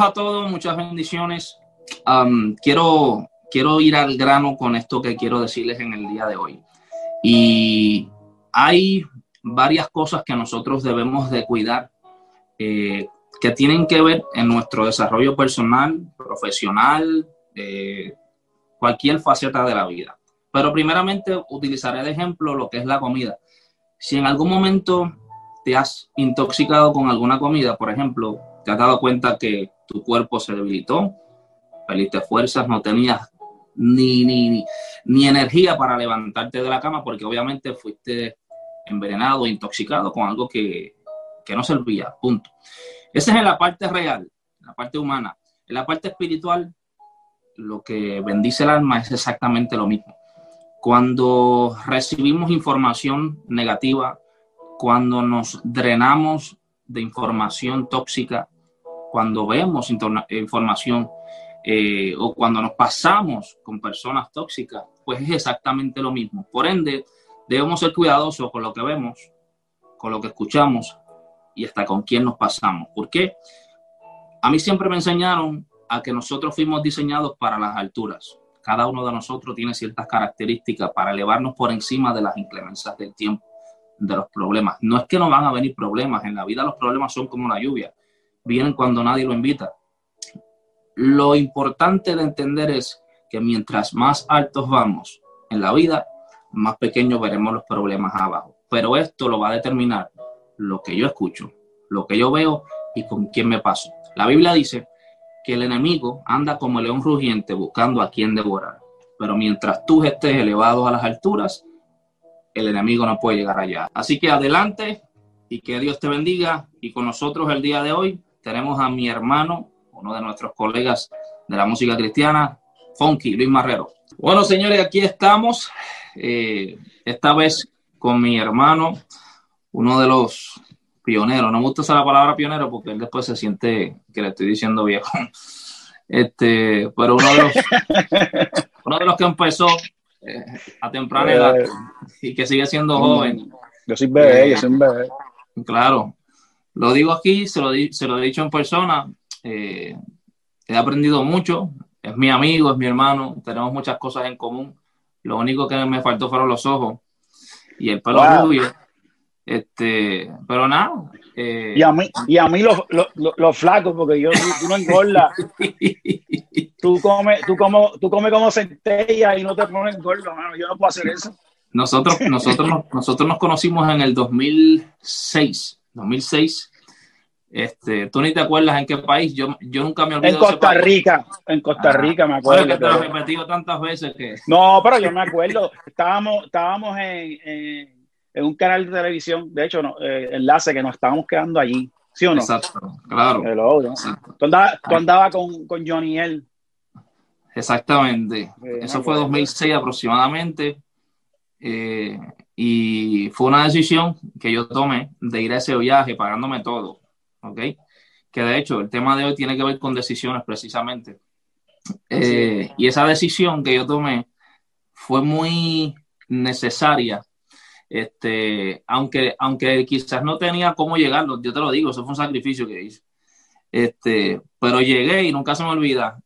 Saludos a todos, muchas bendiciones. quiero, quiero ir al grano con esto que quiero decirles en el día de hoy. Y hay varias cosas que nosotros debemos de cuidar eh, que tienen que ver en nuestro desarrollo personal, profesional, eh, cualquier faceta de la vida. Pero primeramente utilizaré de ejemplo lo que es la comida. Si en algún momento te has intoxicado con alguna comida, por ejemplo, te has dado cuenta que tu cuerpo se debilitó, perdiste fuerzas, no tenías ni, ni, ni, energía para levantarte de la cama porque obviamente fuiste envenenado, intoxicado con algo que, que no servía, punto. Esa es la parte real, la parte humana. En la parte espiritual, lo que bendice el alma es exactamente lo mismo. Cuando recibimos información negativa, cuando nos drenamos de información tóxica, cuando vemos información eh, o cuando nos pasamos con personas tóxicas, pues es exactamente lo mismo. Por ende, debemos ser cuidadosos con lo que vemos, con lo que escuchamos y hasta con quién nos pasamos. ¿Por qué? A mí siempre me enseñaron a que nosotros fuimos diseñados para las alturas. Cada uno de nosotros tiene ciertas características para elevarnos por encima de las inclemencias del tiempo, de los problemas. No es que no van a venir problemas, en la vida los problemas son como la lluvia, vienen cuando nadie lo invita. Lo importante de entender es que mientras más altos vamos en la vida, más pequeños veremos los problemas abajo. Pero esto lo va a determinar lo que yo escucho, lo que yo veo y con quién me paso. La Biblia dice que el enemigo anda como el león rugiente buscando a quien devorar. Pero mientras tú estés elevado a las alturas, el enemigo no puede llegar allá. Así que adelante y que Dios te bendiga. Y con nosotros el día de hoy tenemos a mi hermano, uno de nuestros colegas de la música cristiana, Funky, Luis Marrero. Bueno, señores, aquí estamos. Eh, esta vez con mi hermano, uno de los pionero. No me gusta usar la palabra pionero porque él después se siente que le estoy diciendo viejo. Este, pero uno de los, uno de los que empezó eh, a temprana edad eh, y que sigue siendo joven. Yo soy bebé, yo soy un bebé. Claro. Lo digo aquí, se lo, se lo he dicho en persona. Eh, he aprendido mucho. Es mi amigo, es mi hermano. Tenemos muchas cosas en común. Lo único que me faltó fueron los ojos y el pelo rubio. Este, pero nada. Eh, y a mí, y a mí los, los, flacos, porque yo tú no engordas. tú comes, tú como, tú comes como centella y no te pones engorda, mano. Yo no puedo hacer eso. Nosotros, nosotros, nosotros nos conocimos en el 2006. 2006. Este, tú ni te acuerdas en qué país, yo, yo nunca me olvido. En Costa Rica, en Costa Rica me acuerdo. que te lo he repetido tantas veces que. No, pero yo me acuerdo. Estábamos, estábamos en en un canal de televisión, de hecho, no, eh, enlace que nos estábamos quedando allí, ¿sí o no? Exacto, claro. Tú andabas, con, con Johnny L. Exactamente. Eso fue 2006 aproximadamente. Eh, y fue una decisión que yo tomé de ir a ese viaje pagándome todo. ¿Ok? Que de hecho el tema de hoy tiene que ver con decisiones precisamente. Eh, y esa decisión que yo tomé fue muy necesaria este, aunque, aunque quizás no tenía cómo llegar, yo te lo digo, eso fue un sacrificio que hice. Este, pero llegué y nunca se me olvida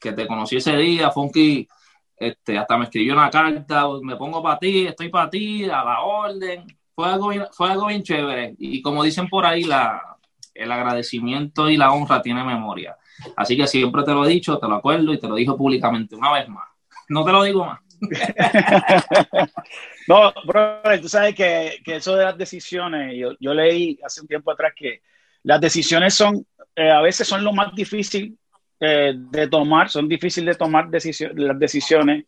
que te conocí ese día, Funky, este, hasta me escribió una carta, me pongo para ti, estoy para ti, a la orden. Fue algo, bien, fue algo bien chévere. Y como dicen por ahí, la, el agradecimiento y la honra tiene memoria. Así que siempre te lo he dicho, te lo acuerdo y te lo digo públicamente una vez más. No te lo digo más. no, bro, tú sabes que, eso de las decisiones, yo, leí hace un tiempo atrás que las decisiones son, eh, a veces son lo más difícil eh, de tomar, son difíciles de tomar las decisiones,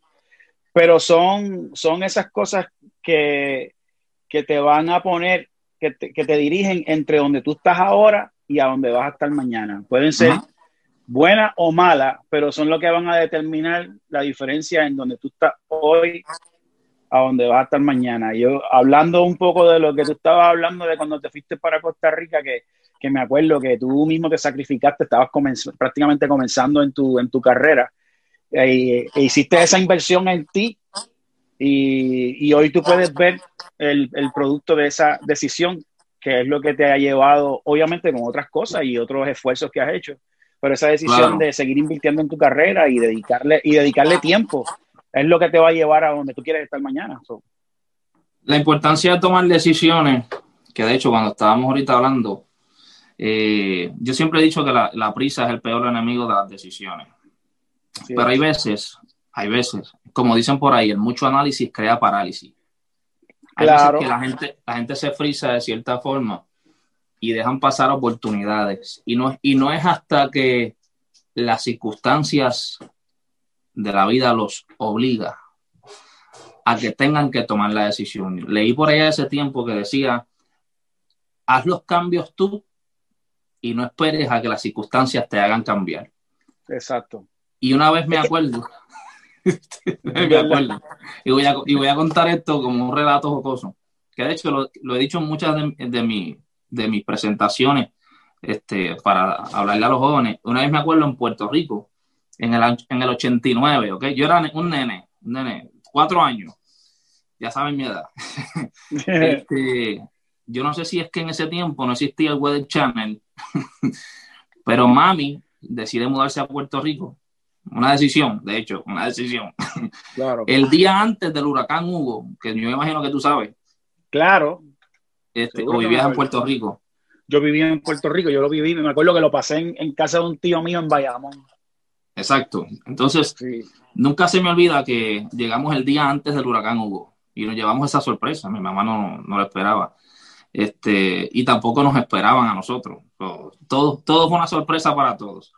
pero son, son esas cosas que, que te van a poner, que te, que te, dirigen entre donde tú estás ahora y a donde vas a estar mañana. Pueden ser buena o mala, pero son lo que van a determinar la diferencia en donde tú estás hoy a donde vas a estar mañana. Yo, hablando un poco de lo que tú estabas hablando de cuando te fuiste para Costa Rica, que, me acuerdo que tú mismo te sacrificaste, estabas prácticamente comenzando en tu, en tu carrera, e, e hiciste esa inversión en ti, y, hoy tú puedes ver el, el producto de esa decisión, que es lo que te ha llevado, obviamente, con otras cosas y otros esfuerzos que has hecho, pero esa decisión de seguir invirtiendo en tu carrera y dedicarle, y dedicarle tiempo es lo que te va a llevar a donde tú quieres estar mañana. La importancia de tomar decisiones, que de hecho cuando estábamos ahorita hablando, eh, yo siempre he dicho que la, prisa es el peor enemigo de las decisiones. Pero hay veces, hay veces, como dicen por ahí, el mucho análisis crea parálisis. Hay veces que la gente, la gente se frisa de cierta forma y dejan pasar oportunidades. Y no, y no es hasta que las circunstancias de la vida los obliga a que tengan que tomar la decisión. Leí por allá ese tiempo que decía, haz los cambios tú y no esperes a que las circunstancias te hagan cambiar. Exacto. Y una vez me acuerdo, me acuerdo, y voy, a, y voy, a, contar esto como un relato jocoso, que de hecho lo, he dicho en muchas de, de, de mis presentaciones este, para hablarle a los jóvenes. Una vez me acuerdo en Puerto Rico, en el, en el 89, ¿ok? Yo era un nene, un nene, cuatro años, ya saben mi edad. este, yo no sé si es que en ese tiempo no existía el Weather Channel, pero mami decide mudarse a Puerto Rico. Una decisión, de hecho, una decisión. Claro. El día antes del huracán Hugo, que yo me imagino que tú sabes. Claro. Este, o vivías en Puerto Rico. Yo vivía en Puerto Rico, yo lo viví, me acuerdo que lo pasé en, en casa de un tío mío en Bayamón. Exacto. Entonces, nunca se me olvida que llegamos el día antes del huracán Hugo y nos llevamos esa sorpresa. Mi mamá no, no lo esperaba. Este, y tampoco nos esperaban a nosotros. Todo, todo fue una sorpresa para todos.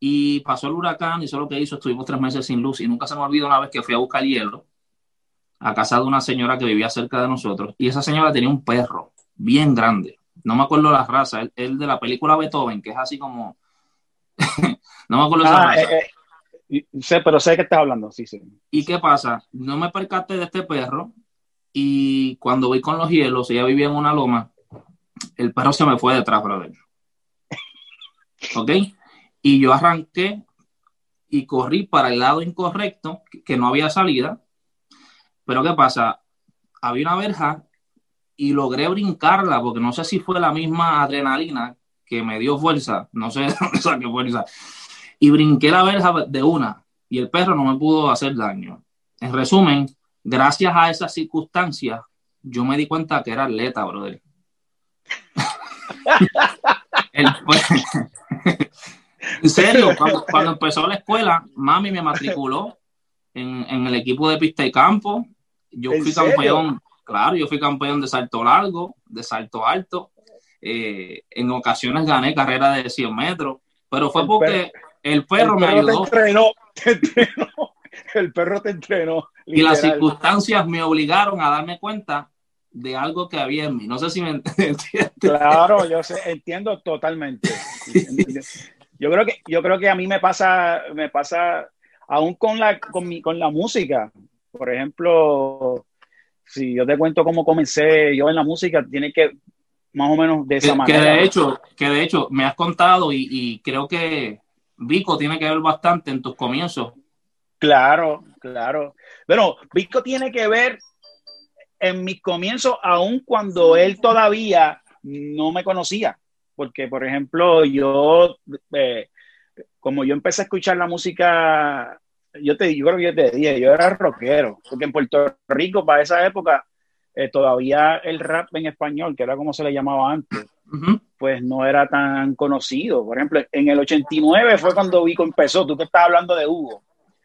Y pasó el huracán y solo que hizo, estuvimos tres meses sin luz y nunca se me olvidó una vez que fui a buscar hielo a casa de una señora que vivía cerca de nosotros y esa señora tenía un perro bien grande. No me acuerdo la raza, el de la película Beethoven, que es así como no me acuerdo esa ah, eh, eh, sé, pero sé que estás hablando, sí, sí. ¿Y qué pasa? No me percaté de este perro y cuando voy con los hielos, ella vivía en una loma, el perro se me fue detrás, brother. ¿Ok? Y yo arranqué y corrí para el lado incorrecto, que no había salida. Pero ¿qué pasa? Había una verja y logré brincarla, porque no sé si fue la misma adrenalina que me dio fuerza, no sé qué fuerza, y brinqué la verja de una y el perro no me pudo hacer daño. En resumen, gracias a esas circunstancias, yo me di cuenta que era atleta, brother. en serio, cuando, empezó la escuela, mami me matriculó en, el equipo de pista y campo. Yo fui campeón, claro, yo fui campeón de salto largo, de salto alto, eh, en ocasiones gané carrera de 100 metros, pero fue porque el perro, me ayudó. El perro te entrenó. Y las circunstancias me obligaron a darme cuenta de algo que había en mí. No sé si me entiendes. Claro, yo sé, entiendo totalmente. Yo creo que, yo creo que a mí me pasa, me pasa aún con la, con, mi, con la música. Por ejemplo, si yo te cuento cómo comencé yo en la música, tiene que, más o menos de esa manera. Que de hecho, que de hecho me has contado y, creo que Vico tiene que ver bastante en tus comienzos. Claro, claro. Bueno, Vico tiene que ver en mis comienzos, aun cuando él todavía no me conocía. Porque, por ejemplo, yo, eh, como yo empecé a escuchar la música, yo te yo creo que yo te dije, yo era rockero, porque en Puerto Rico, para esa época, eh, todavía el rap en español, que era como se le llamaba antes, pues no era tan conocido. Por ejemplo, en el 89 fue cuando Vico empezó, tú que estás hablando de Hugo.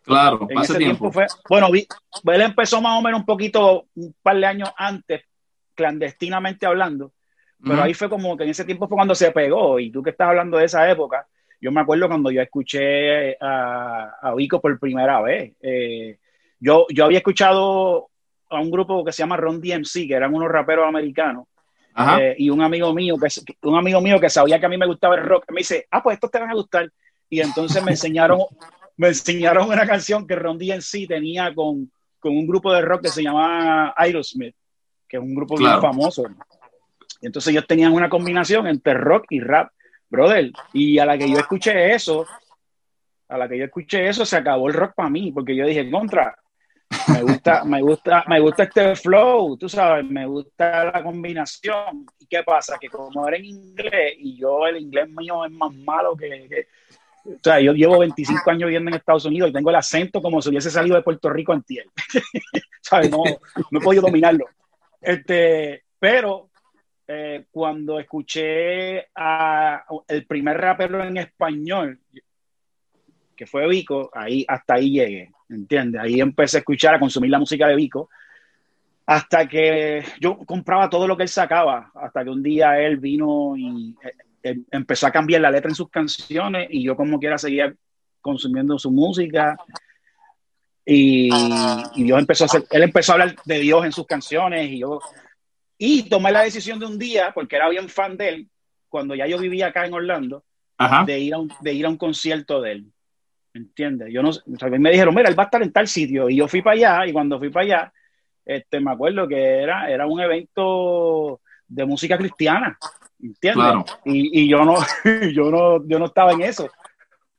Claro, en ese tiempo. fue, bueno, él empezó más o menos un poquito, un par de años antes, clandestinamente hablando, pero ahí fue como que en ese tiempo fue cuando se pegó, y tú que estás hablando de esa época, yo me acuerdo cuando yo escuché a, a Vico por primera vez. Eh, yo, yo había escuchado a un grupo que se llama Ron DMC, que eran unos raperos americanos. Eh, y un amigo mío que un amigo mío que sabía que a mí me gustaba el rock me dice ah pues estos te van a gustar y entonces me enseñaron me enseñaron una canción que Ron DMC tenía con, con un grupo de rock que se llamaba Aerosmith que es un grupo bien famoso y entonces ellos tenían una combinación entre rock y rap brother y a la que yo escuché eso a la que yo escuché eso se acabó el rock para mí porque yo dije contra me gusta, me gusta, me gusta este flow, tú sabes, me gusta la combinación. ¿Y qué pasa? Que como era en inglés y yo el inglés mío es más malo que, O sea, yo llevo 25 años viviendo en Estados Unidos y tengo el acento como si hubiese salido de Puerto Rico en tiel. ¿Sabes? No, no he podido dominarlo. Este, pero eh, cuando escuché a el primer rapero en español, que fue Vico, ahí hasta ahí llegué, ¿entiendes? Ahí empecé a escuchar, a consumir la música de Vico, hasta que yo compraba todo lo que él sacaba, hasta que un día él vino y eh, empezó a cambiar la letra en sus canciones y yo como quiera seguía consumiendo su música. Y, Dios empezó a hacer, él empezó a hablar de Dios en sus canciones y yo y tomé la decisión de un día, porque era bien fan de él, cuando ya yo vivía acá en Orlando, de ir, a un, de ir a un concierto de él. ¿Entiendes? Yo no, me dijeron, mira, él va a estar en tal sitio. Y yo fui para allá, y cuando fui para allá, este, me acuerdo que era, era un evento de música cristiana. ¿Entiendes? Y, y, yo no, yo no, yo no estaba en eso.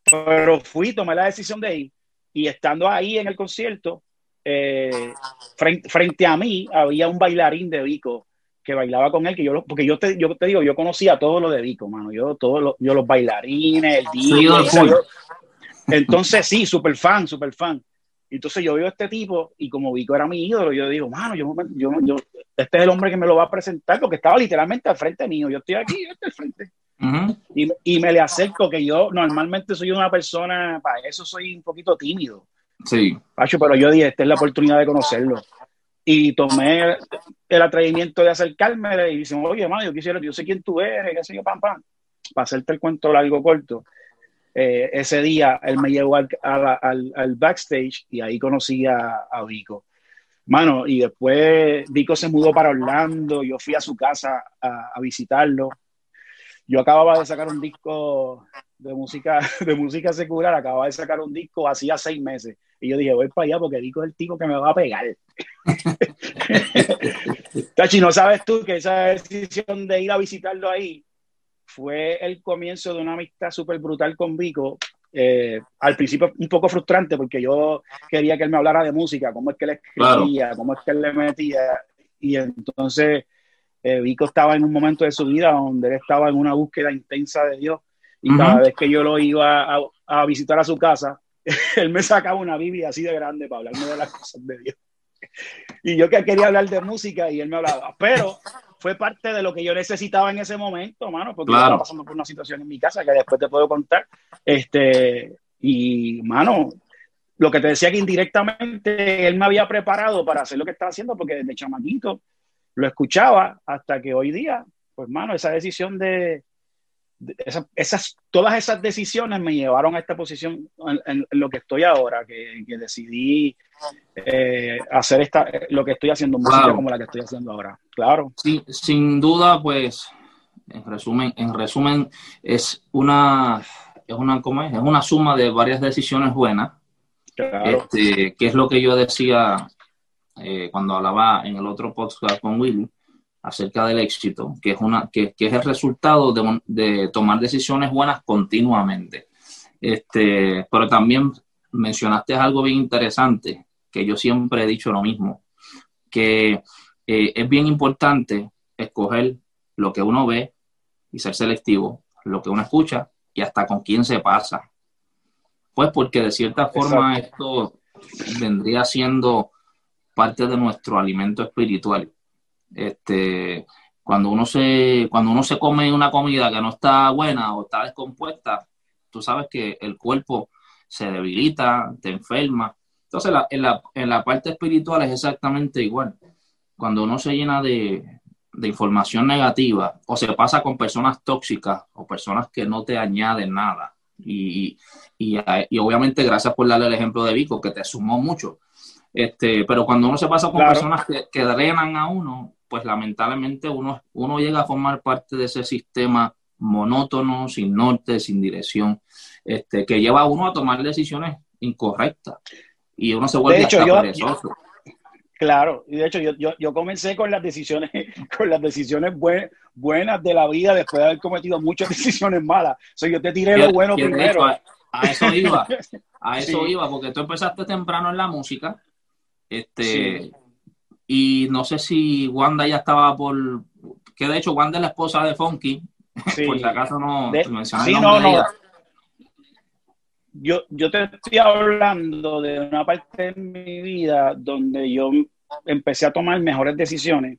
Pero fui, tomé la decisión de ir. Y estando ahí en el concierto, eh, frente, frente, a mí había un bailarín de Vico que bailaba con él, que yo porque yo te, yo te digo, yo conocía todo lo de Vico, mano, yo todos yo los bailarines, el DJ, entonces sí, súper fan, súper fan. Entonces yo veo a este tipo y como Vico era mi ídolo, yo digo, mano, yo, yo, yo, este es el hombre que me lo va a presentar porque estaba literalmente al frente mío, yo estoy aquí, este al frente. y, y, me le acerco que yo normalmente soy una persona, para eso soy un poquito tímido. Sí. Pacho, pero yo dije, esta es la oportunidad de conocerlo y tomé el atrevimiento de acercarme y dicen, oye, hermano, yo quisiera, yo sé quién tú eres, qué sé yo, pam, pam, para hacerte el cuento largo corto. Eh, ese día él me llevó al, al, backstage y ahí conocí a, a, Vico. Mano, y después Vico se mudó para Orlando, yo fui a su casa a, a visitarlo. Yo acababa de sacar un disco de música, de música secular, acababa de sacar un disco hacía seis meses y yo dije, voy para allá porque Vico es el tipo que me va a pegar. Tachi, ¿no sabes tú que esa decisión de ir a visitarlo ahí fue el comienzo de una amistad súper brutal con Vico? Eh, al principio un poco frustrante porque yo quería que él me hablara de música, cómo es que él escribía, cómo es que él le metía. Y entonces eh, Vico estaba en un momento de su vida donde él estaba en una búsqueda intensa de Dios. Y cada vez que yo lo iba a, a visitar a su casa, él me sacaba una Biblia así de grande para hablarme de las cosas de Dios. Y yo que quería hablar de música y él me hablaba, pero fue parte de lo que yo necesitaba en ese momento, mano, porque yo estaba pasando por una situación en mi casa que después te puedo contar. Este, y, mano, lo que te decía que indirectamente él me había preparado para hacer lo que estaba haciendo, porque desde chamaquito lo escuchaba hasta que hoy día, pues, mano, esa decisión de, esas, todas esas decisiones me llevaron a esta posición en, lo que estoy ahora, que, decidí eh, hacer esta, lo que estoy haciendo, música como la que estoy haciendo ahora. Claro. Sí, sin duda, pues, en resumen, en resumen, es una, es una, ¿cómo es? es una suma de varias decisiones buenas. Claro. Este, que es lo que yo decía eh, cuando hablaba en el otro podcast con Willy acerca del éxito, que es, una, que, es el resultado de, tomar decisiones buenas continuamente. Este, pero también mencionaste algo bien interesante, que yo siempre he dicho lo mismo, que eh, es bien importante escoger lo que uno ve y ser selectivo, lo que uno escucha y hasta con quién se pasa. Pues porque de cierta forma esto vendría siendo parte de nuestro alimento espiritual. Este, cuando uno se, cuando uno se come una comida que no está buena o está descompuesta, tú sabes que el cuerpo se debilita, te enferma. Entonces, en, la, en la parte espiritual es exactamente igual. Cuando uno se llena de, de información negativa o se pasa con personas tóxicas o personas que no te añaden nada. Y, y, y, obviamente gracias por darle el ejemplo de Vico, que te sumó mucho. Este, pero cuando uno se pasa con personas que, que, drenan a uno, pues lamentablemente uno, uno llega a formar parte de ese sistema monótono, sin norte, sin dirección, este, que lleva a uno a tomar decisiones incorrectas y uno se vuelve de hecho, perezoso. claro, y de hecho yo, yo, yo, comencé con las decisiones, con las decisiones buenas de la vida después de haber cometido muchas decisiones malas. O yo te tiré lo bueno primero. a, eso iba, a eso iba, porque tú empezaste temprano en la música, este, y no sé si Wanda ya estaba por. Que de hecho, Wanda es la esposa de Funky. por si acaso no sí, no, no. yo, yo te estoy hablando de una parte de mi vida donde yo empecé a tomar mejores decisiones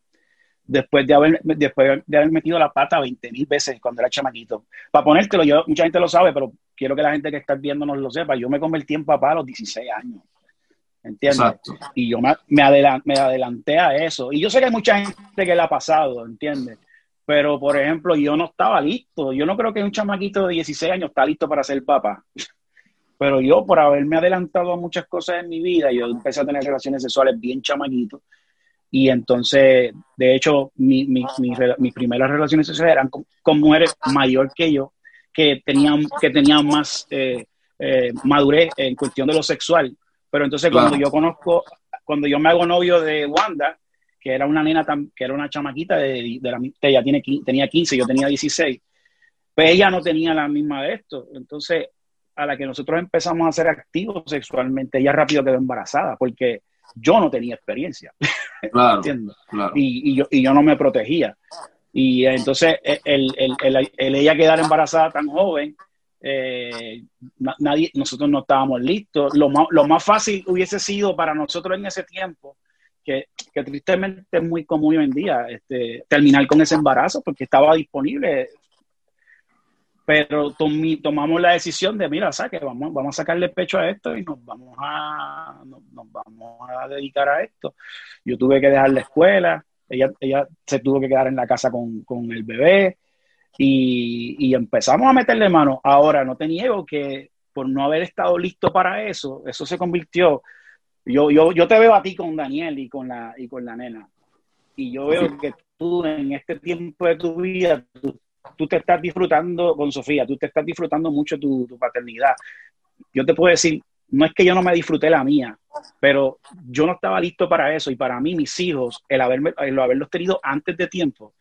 después de haber, después de haber metido la pata 20 mil veces cuando era chamaquito. Para ponértelo, yo, mucha gente lo sabe, pero quiero que la gente que está viendo nos lo sepa. Yo me convertí en papá a los 16 años. ¿Entiendes? Y yo me, me, adelanté a eso. Y yo sé que hay mucha gente que le ha pasado, ¿entiendes? Pero, por ejemplo, yo no estaba listo. Yo no creo que un chamaquito de 16 años está listo para ser papá. Pero yo, por haberme adelantado a muchas cosas en mi vida, yo empecé a tener relaciones sexuales bien chamaquitos y entonces, de hecho, mi, mi, mis primeras relaciones sexuales eran con, mujeres mayor que yo, que tenían, que tenían más eh, eh, madurez en cuestión de lo sexual. Pero entonces cuando yo conozco, cuando yo me hago novio de Wanda, que era una nena, que era una chamaquita, de, de la, ella tiene, tenía 15, yo tenía 16, pues ella no tenía la misma de esto. Entonces, a la que nosotros empezamos a ser activos sexualmente, ella rápido quedó embarazada, porque yo no tenía experiencia. Claro, Y, yo, y yo no me protegía. Y entonces el, ella quedar embarazada tan joven, eh, nadie, nosotros no estábamos listos. Lo más, lo más fácil hubiese sido para nosotros en ese tiempo, que, que tristemente es muy común hoy en día, este, terminar con ese embarazo porque estaba disponible pero tomamos la decisión de, mira, saque, vamos, vamos a sacarle pecho a esto y nos vamos a, nos, vamos a dedicar a esto. Yo tuve que dejar la escuela, ella, ella se tuvo que quedar en la casa con, con el bebé y, y, empezamos a meterle mano. Ahora, no te niego que por no haber estado listo para eso, eso se convirtió, yo, yo, yo te veo a ti con Daniel y con la, y con la nena, y yo veo que tú en este tiempo de tu vida, tú tú te estás disfrutando con Sofía, tú te estás disfrutando mucho tu, paternidad. Yo te puedo decir, no es que yo no me disfruté la mía, pero yo no estaba listo para eso y para mí mis hijos, el, haberme, el haberlos tenido antes de tiempo,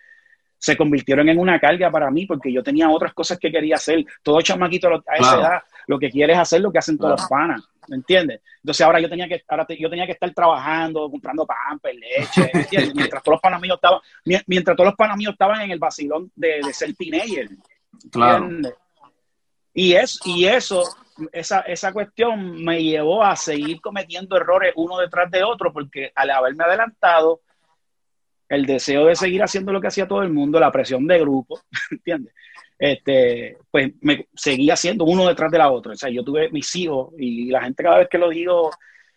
se convirtieron en una carga para mí porque yo tenía otras cosas que quería hacer. Todo chamaquito a esa edad lo que quiere es hacer lo que hacen todos los panas, ¿me entiendes? Entonces ahora yo tenía que ahora yo tenía que estar trabajando, comprando pan, leche, ¿entiendes? mientras todos los panas míos estaban mientras todos los panas míos estaban en el vacilón de, de ser teenager. Claro. Y es y eso esa, esa cuestión me llevó a seguir cometiendo errores uno detrás de otro porque al haberme adelantado el deseo de seguir haciendo lo que hacía todo el mundo, la presión de grupo, ¿entiendes? Este, pues me seguía haciendo uno detrás de la otra. O sea, yo tuve mis hijos y la gente cada vez que lo digo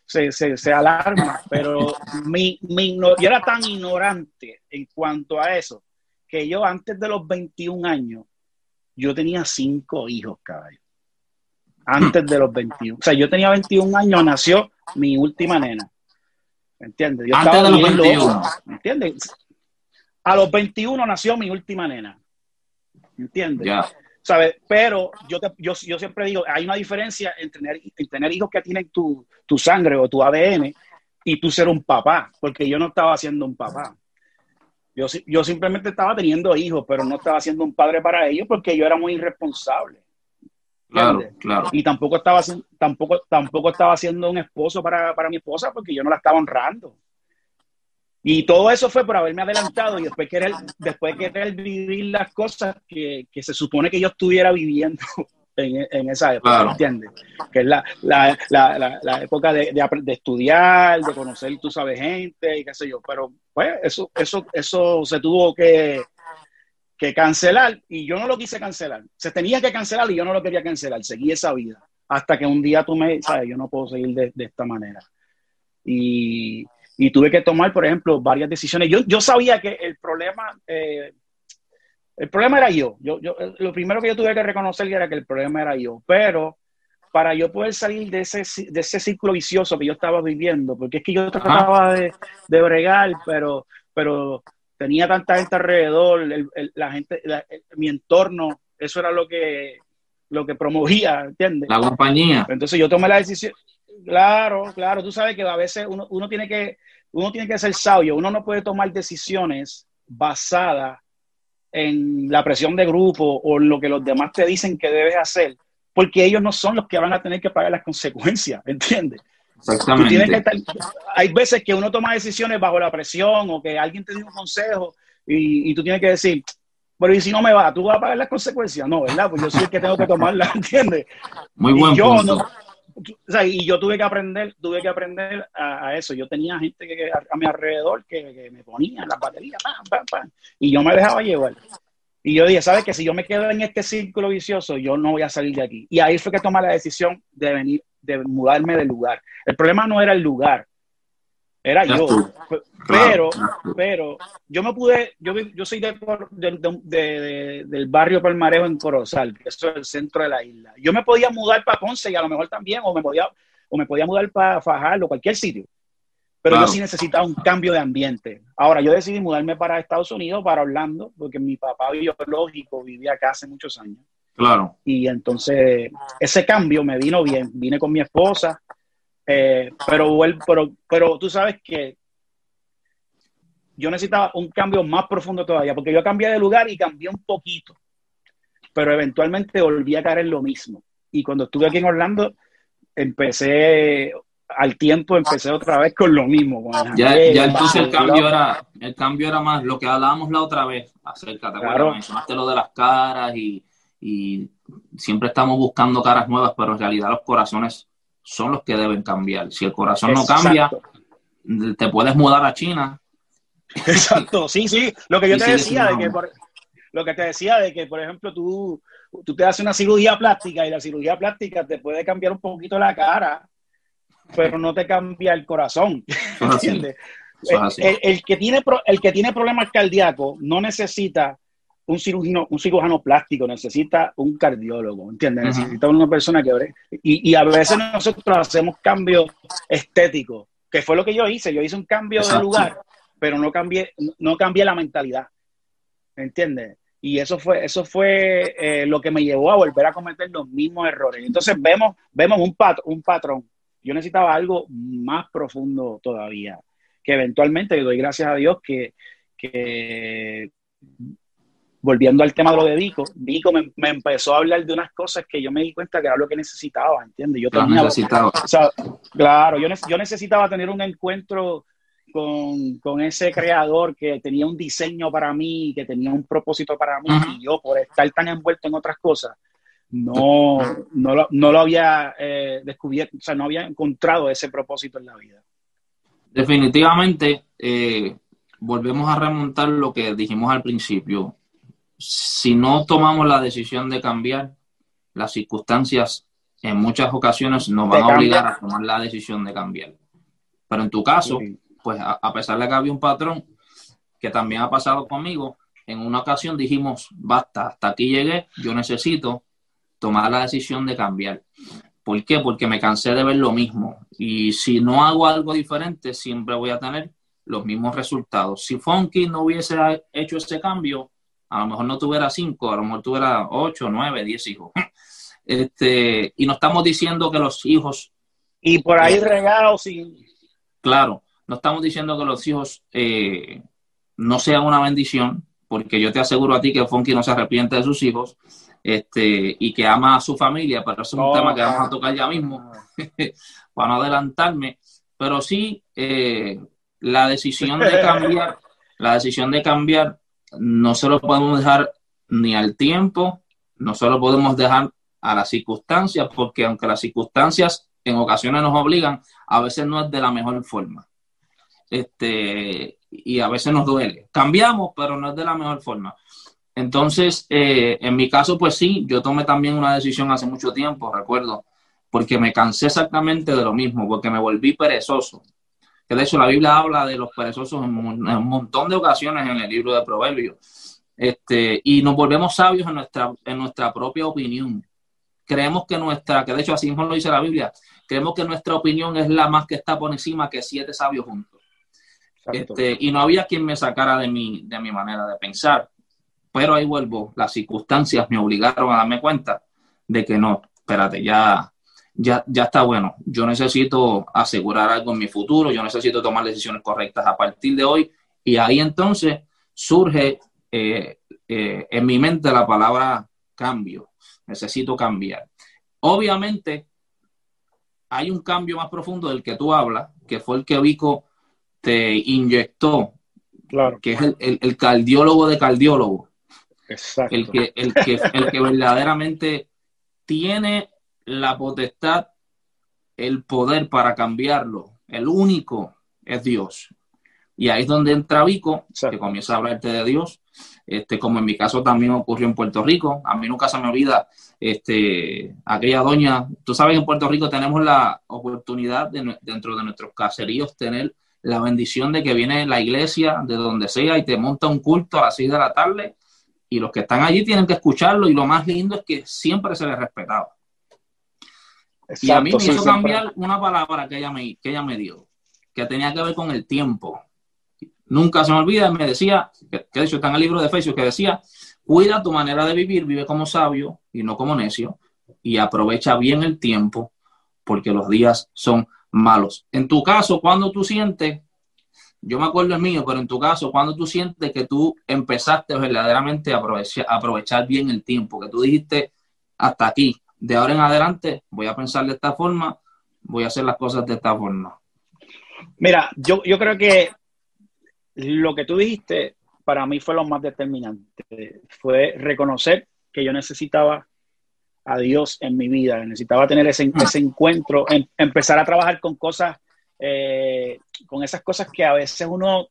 se, se, alarma, pero mi, mi, yo era tan ignorante en cuanto a eso que yo antes de los 21 años, yo tenía cinco hijos, caballo. Antes de los 21. O sea, yo tenía 21 años, nació mi última nena. ¿Entiendes? Yo Antes estaba de los 21. ¿Entiendes? A los 21 nació mi última nena. ¿Entiendes? ¿Sabes? Pero yo, yo, yo, siempre digo, hay una diferencia entre tener, tener hijos que tienen tu, tu, sangre o tu ADN y tú ser un papá, porque yo no estaba siendo un papá. Yo, yo simplemente estaba teniendo hijos, pero no estaba siendo un padre para ellos porque yo era muy irresponsable. Claro, claro. Y tampoco estaba, tampoco, tampoco estaba siendo un esposo para, mi esposa porque yo no la estaba honrando. Y todo eso fue por haberme adelantado y después querer, después querer vivir las cosas que, se supone que yo estuviera viviendo en, esa época, ¿entiendes? Que es la, la, época de, de, estudiar, de conocer, tú sabes, gente y qué sé yo. Pero pues eso, eso, eso se tuvo que, que cancelar y yo no lo quise cancelar. Se tenía que cancelar y yo no lo quería cancelar. Seguí esa vida. Hasta que un día tú me, sabes, yo no puedo seguir de, esta manera. Y, y, tuve que tomar, por ejemplo, varias decisiones. Yo, yo sabía que el problema, eh, el problema era yo. yo. Yo, Lo primero que yo tuve que reconocer era que el problema era yo. Pero para yo poder salir de ese, de ese círculo vicioso que yo estaba viviendo, porque es que yo trataba de, de bregar, pero, pero tenía tanta gente alrededor, la gente, mi entorno, eso era lo que, lo que promovía, ¿entiendes? La compañía. Entonces yo tomé la decisión, claro, claro, tú sabes que a veces uno, uno tiene que, uno tiene que ser sabio, uno no puede tomar decisiones basadas en la presión de grupo o en lo que los demás te dicen que debes hacer, porque ellos no son los que van a tener que pagar las consecuencias, ¿entiendes? Exactamente. hay veces que uno toma decisiones bajo la presión o que alguien te dio un consejo y, tú tienes que decir, pero y si no me va, tú vas a pagar las consecuencias. No, ¿verdad? Pues yo soy el que tengo que tomarlas, ¿entiendes? Muy buen y yo punto. No, o sea, y yo tuve que aprender, tuve que aprender a, a eso. Yo tenía gente que, a, a, mi alrededor que, que me ponía la batería, pam, pam, pam, y yo me dejaba llevar. Y yo dije, ¿sabes qué? Si yo me quedo en este círculo vicioso, yo no voy a salir de aquí. Y ahí fue que tomé la decisión de venir, de mudarme del lugar. El problema no era el lugar, era yo. Pero, pero yo me pude, yo, yo soy de, de, de, del barrio Palmarejo en Corozal, que eso es el centro de la isla. Yo me podía mudar para Ponce y a lo mejor también, o me podía, o me podía mudar para Fajardo, cualquier sitio. Pero yo sí necesitaba un cambio de ambiente. Ahora, yo decidí mudarme para Estados Unidos, para Orlando, porque mi papá biológico vivía acá hace muchos años. Claro. Y entonces, ese cambio me vino bien. Vine con mi esposa, eh, pero, pero, pero tú sabes que yo necesitaba un cambio más profundo todavía, porque yo cambié de lugar y cambié un poquito, pero eventualmente volví a caer en lo mismo. Y cuando estuve aquí en Orlando, empecé, al tiempo empecé otra vez con lo mismo. Con ya, ya entonces el cambio era, el cambio era más lo que hablábamos la otra vez acerca, ¿te acuerdas? Claro. Mencionaste lo de las caras y, y siempre estamos buscando caras nuevas, pero en realidad los corazones son los que deben cambiar. Si el corazón Exacto. no cambia, te puedes mudar a China. Exacto, sí, sí. Lo que yo te decía de que por, lo que te decía de que, por ejemplo, tú, tú te haces una cirugía plástica y la cirugía plástica te puede cambiar un poquito la cara, pero no te cambia el corazón. ¿Entiendes? El, el, el, que tiene, el que tiene problemas cardíacos no necesita un cirujano, un cirujano plástico, necesita un cardiólogo, ¿entiendes? Uh -huh. Necesita una persona que... Y, y, a veces nosotros hacemos cambios estéticos, que fue lo que yo hice. Yo hice un cambio Exacto. de lugar, pero no cambié, no cambié la mentalidad, ¿entiendes? Y eso fue, eso fue eh, lo que me llevó a volver a cometer los mismos errores. Entonces vemos, vemos un, pat un patrón. Yo necesitaba algo más profundo todavía, que eventualmente le doy gracias a Dios que, que volviendo al tema de lo de Vico, Vico me, me, empezó a hablar de unas cosas que yo me di cuenta que era lo que necesitaba, ¿entiendes? Yo tenía, necesitaba. O sea, claro, yo, yo necesitaba tener un encuentro con, con, ese creador que tenía un diseño para mí, que tenía un propósito para mí, uh -huh. y yo por estar tan envuelto en otras cosas, no, no, lo, no lo había eh, descubierto, o sea, no había encontrado ese propósito en la vida. Definitivamente, eh, volvemos a remontar lo que dijimos al principio si no tomamos la decisión de cambiar, las circunstancias en muchas ocasiones nos van a obligar a tomar la decisión de cambiar. Pero en tu caso, sí. pues a, a, pesar de que había un patrón que también ha pasado conmigo, en una ocasión dijimos, basta, hasta aquí llegué, yo necesito tomar la decisión de cambiar. ¿Por qué? Porque me cansé de ver lo mismo. Y si no hago algo diferente, siempre voy a tener los mismos resultados. Si Funky no hubiese hecho ese cambio, a lo mejor no tuviera cinco, a lo mejor tuviera ocho, nueve, diez hijos. Este, y no estamos diciendo que los hijos... Y por ahí eh, regados sin... Claro, no estamos diciendo que los hijos eh, no sean una bendición, porque yo te aseguro a ti que Funky no se arrepiente de sus hijos este, y que ama a su familia, pero eso es un oh, tema que vamos a tocar ya mismo, para no adelantarme. Pero sí, eh, la decisión de cambiar, la decisión de cambiar no se lo podemos dejar ni al tiempo, no se lo podemos dejar a las circunstancias, porque aunque las circunstancias en ocasiones nos obligan, a veces no es de la mejor forma. Este, y a veces nos duele. Cambiamos, pero no es de la mejor forma. Entonces, eh, en mi caso, pues sí, yo tomé también una decisión hace mucho tiempo, recuerdo, porque me cansé exactamente de lo mismo, porque me volví perezoso que de hecho la Biblia habla de los perezosos en un, en un montón de ocasiones en el libro de Proverbios. Este, y nos volvemos sabios en nuestra, en nuestra propia opinión. Creemos que nuestra, que de hecho así mismo lo dice la Biblia, creemos que nuestra opinión es la más que está por encima que siete sabios juntos. Este, y no había quien me sacara de mi, de mi manera de pensar. Pero ahí vuelvo, las circunstancias me obligaron a darme cuenta de que no, espérate, ya, ya, ya está bueno. Yo necesito asegurar algo en mi futuro, yo necesito tomar decisiones correctas a partir de hoy. Y ahí entonces surge eh, eh, en mi mente la palabra cambio. Necesito cambiar. Obviamente, hay un cambio más profundo del que tú hablas, que fue el que Vico te inyectó, claro. que es el, el, el cardiólogo de cardiólogo. El que, el, que, el que verdaderamente tiene la potestad, el poder para cambiarlo, el único es Dios. Y ahí es donde entra Vico, que comienza a hablarte de Dios, este, como en mi caso también ocurrió en Puerto Rico. A mí nunca se me olvida este, aquella doña. Tú sabes que en Puerto Rico tenemos la oportunidad de, dentro de nuestros caseríos tener la bendición de que viene la iglesia de donde sea y te monta un culto a las 6 de la tarde y los que están allí tienen que escucharlo y lo más lindo es que siempre se les respetaba. y a mí me hizo cambiar una palabra que ella, me, que ella me dio, que tenía que ver con el tiempo. Nunca se me olvida, me decía, que, de hecho está en el libro de Efesios, que decía, cuida tu manera de vivir, vive como sabio y no como necio, y aprovecha bien el tiempo, porque los días son malos. En tu caso, cuando tú sientes, yo me acuerdo el mío, pero en tu caso, cuando tú sientes que tú empezaste verdaderamente a aprovechar, bien el tiempo, que tú dijiste hasta aquí, de ahora en adelante voy a pensar de esta forma, voy a hacer las cosas de esta forma. Mira, yo, yo creo que lo que tú dijiste para mí fue lo más determinante. Fue reconocer que yo necesitaba a Dios en mi vida, necesitaba tener ese, ese encuentro, em, empezar a trabajar con cosas, eh, con esas cosas que a veces uno,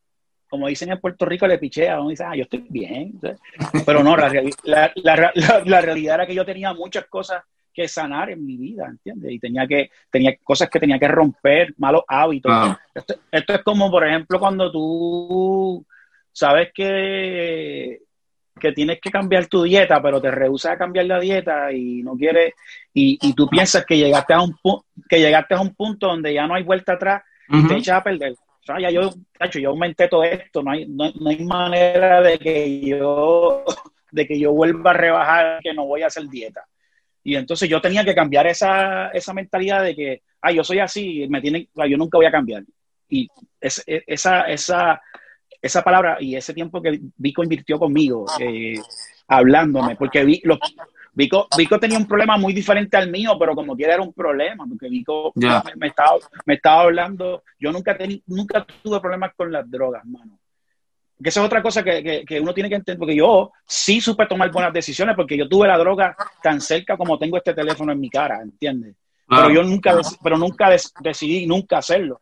como dicen en Puerto Rico, le pichea, uno dice, ah, yo estoy bien, pero no, la, la, realidad era que yo tenía muchas cosas que sanar en mi vida, ¿entiendes? Y tenía que, tenía cosas que tenía que romper, malos hábitos. Esto, esto, es como, por ejemplo, cuando tú sabes que que tienes que cambiar tu dieta, pero te rehusas a cambiar la dieta y no quieres, y, y tú piensas que llegaste a un que llegaste a un punto donde ya no hay vuelta atrás y te echas a perder. O sea, ya yo, yo aumenté todo esto, no hay, no, hay manera de que yo de que yo vuelva a rebajar, que no voy a hacer dieta. Y entonces yo tenía que cambiar esa, esa mentalidad de que, ah, yo soy así, me tiene, yo nunca voy a cambiar. Y es, esa, esa, esa palabra y ese tiempo que Vico invirtió conmigo, eh, hablándome, porque Vico, Vico, tenía un problema muy diferente al mío, pero como quiera era un problema, porque Vico me, estaba, me estaba hablando, yo nunca, nunca tuve problemas con las drogas, mano. Que esa es otra cosa que, que, uno tiene que entender, porque yo sí supe tomar buenas decisiones, porque yo tuve la droga tan cerca como tengo este teléfono en mi cara, ¿entiendes? Pero yo nunca, pero nunca decidí nunca hacerlo.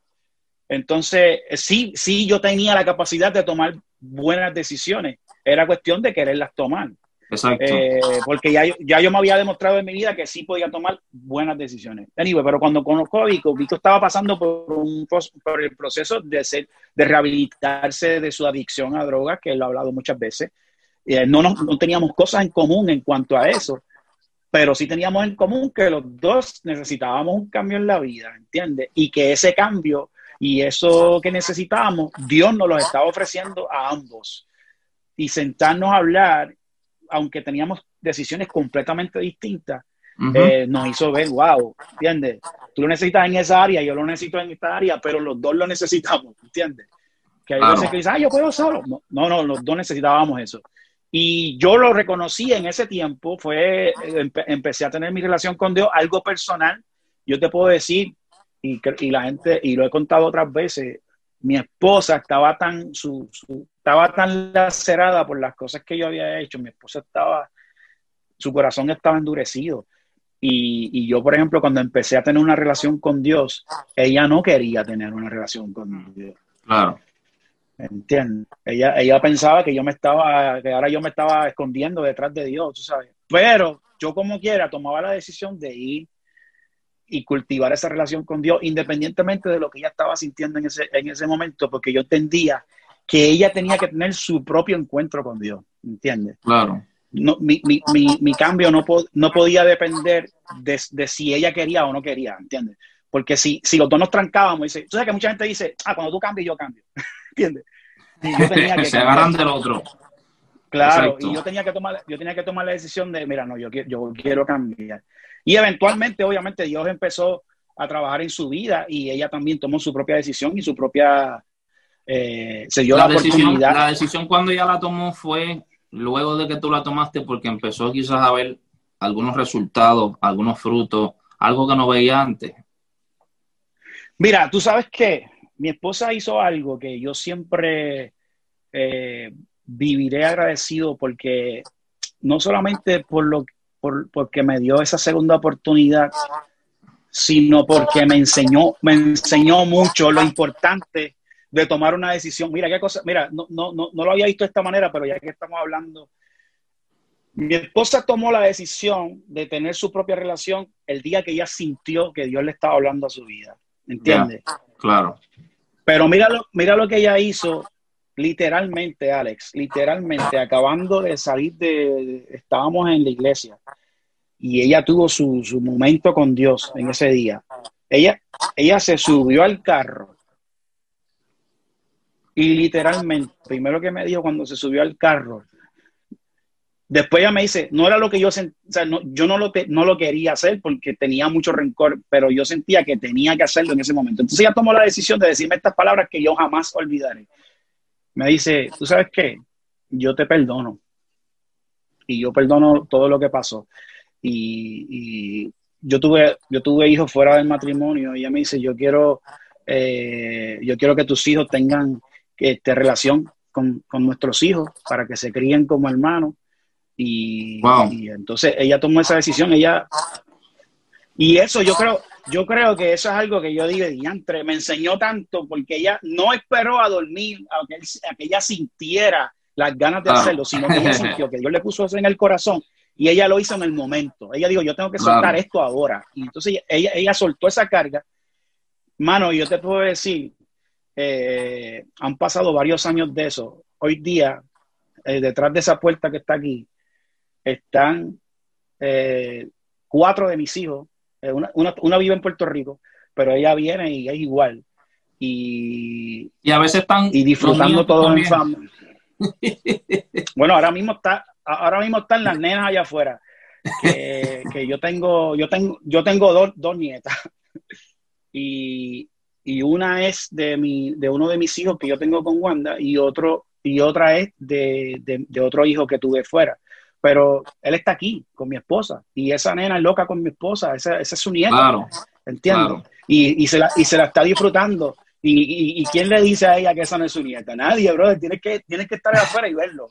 Entonces, sí, sí, yo tenía la capacidad de tomar buenas decisiones. Era cuestión de quererlas tomar. Exacto. Eh, porque ya, ya yo me había demostrado en mi vida que sí podía tomar buenas decisiones. Anyway, pero cuando conozco a Vico, Vico estaba pasando por, un, por el proceso de, ser, de rehabilitarse de su adicción a drogas, que él ha hablado muchas veces. Eh, no, no, no teníamos cosas en común en cuanto a eso, pero sí teníamos en común que los dos necesitábamos un cambio en la vida, ¿entiendes? Y que ese cambio y eso que necesitábamos, Dios nos lo estaba ofreciendo a ambos. Y sentarnos a hablar, aunque teníamos decisiones completamente distintas, eh, nos hizo ver, wow, ¿entiendes? Tú lo necesitas en esa área, yo lo necesito en esta área, pero los dos lo necesitamos, ¿entiendes? Que hay veces que dicen, ah, yo puedo solo. No, no, los dos necesitábamos eso. Y yo lo reconocí en ese tiempo, fue, empecé a tener mi relación con Dios, algo personal. Yo te puedo decir, y, y, la gente, y lo he contado otras veces, mi esposa estaba tan, su, estaba tan lacerada por las cosas que yo había hecho, mi esposa estaba, su corazón estaba endurecido. Y, y, yo, por ejemplo, cuando empecé a tener una relación con Dios, ella no quería tener una relación con Dios. Claro. ¿Entiendes? Ella, ella pensaba que yo me estaba, que ahora yo me estaba escondiendo detrás de Dios, tú sabes. Pero yo como quiera tomaba la decisión de ir y cultivar esa relación con Dios, independientemente de lo que ella estaba sintiendo en ese, en ese momento, porque yo entendía que ella tenía que tener su propio encuentro con Dios, ¿entiendes? Claro. No, mi, mi, mi, mi cambio no, no podía depender de, de, si ella quería o no quería, ¿entiendes? Porque si, si los dos nos trancábamos, dice, tú sabes que mucha gente dice, ah, cuando tú cambias, yo cambio, ¿entiendes? yo tenía que Se agarran del otro. Claro, y yo tenía que tomar, yo tenía que tomar la decisión de, mira, no, yo, yo quiero cambiar. Y eventualmente, obviamente, Dios empezó a trabajar en su vida y ella también tomó su propia decisión y su propia... Eh, se dio la, decisión, La decisión cuando ella la tomó fue luego de que tú la tomaste porque empezó quizás a ver algunos resultados, algunos frutos, algo que no veía antes. Mira, tú sabes que mi esposa hizo algo que yo siempre eh, viviré agradecido porque no solamente por lo por, porque me dio esa segunda oportunidad, sino porque me enseñó, me enseñó mucho lo importante de tomar una decisión. Mira qué cosa, mira, no, no, no, no lo había visto de esta manera, pero ya que estamos hablando, mi esposa tomó la decisión de tener su propia relación el día que ella sintió que Dios le estaba hablando a su vida. ¿Entiendes? claro. Pero mira lo, mira lo que ella hizo, literalmente, Alex, literalmente, acabando de salir de, estábamos en la iglesia y ella tuvo su, su momento con Dios en ese día. Ella, ella se subió al carro y literalmente, primero que me dijo cuando se subió al carro, después ella me dice, no era lo que yo sentía, o sea, no, yo no lo, no lo quería hacer porque tenía mucho rencor, pero yo sentía que tenía que hacerlo en ese momento. Entonces ella tomó la decisión de decirme estas palabras que yo jamás olvidaré. Me dice, tú sabes qué, yo te perdono. Y yo perdono todo lo que pasó. Y, yo tuve, yo tuve hijos fuera del matrimonio y ella me dice, yo quiero, eh, yo quiero que tus hijos tengan este, relación con, nuestros hijos para que se críen como hermanos. Y, entonces ella tomó esa decisión, ella... Y eso yo creo, yo creo que eso es algo que yo digo, diantre, me enseñó tanto porque ella no esperó a dormir, a que, ella sintiera las ganas de hacerlo, sino que ella sintió que Dios le puso eso en el corazón y ella lo hizo en el momento. Ella dijo, yo tengo que soltar esto ahora. Y entonces ella, ella soltó esa carga. Mano, yo te puedo decir, eh, han pasado varios años de eso. Hoy día, eh, detrás de esa puerta que está aquí, están eh, cuatro de mis hijos. Una, vive en Puerto Rico, pero ella viene y es igual. Y, y a veces están y disfrutando todo en familia. bueno, ahora mismo está, ahora mismo están las nenas allá afuera. Que, que yo tengo, yo tengo, yo tengo dos, dos nietas. Y, y una es de, mi, de uno de mis hijos que yo tengo con Wanda y, otro, y otra es de, de, otro hijo que tuve fuera. Pero él está aquí con mi esposa y esa nena es loca con mi esposa, esa, es su nieta. Claro, ¿Entiendes? Y, y, se la, y se la está disfrutando. ¿Y, quién le dice a ella que esa no es su nieta? Nadie, brother. Tienes que, tienes que estar afuera y verlo.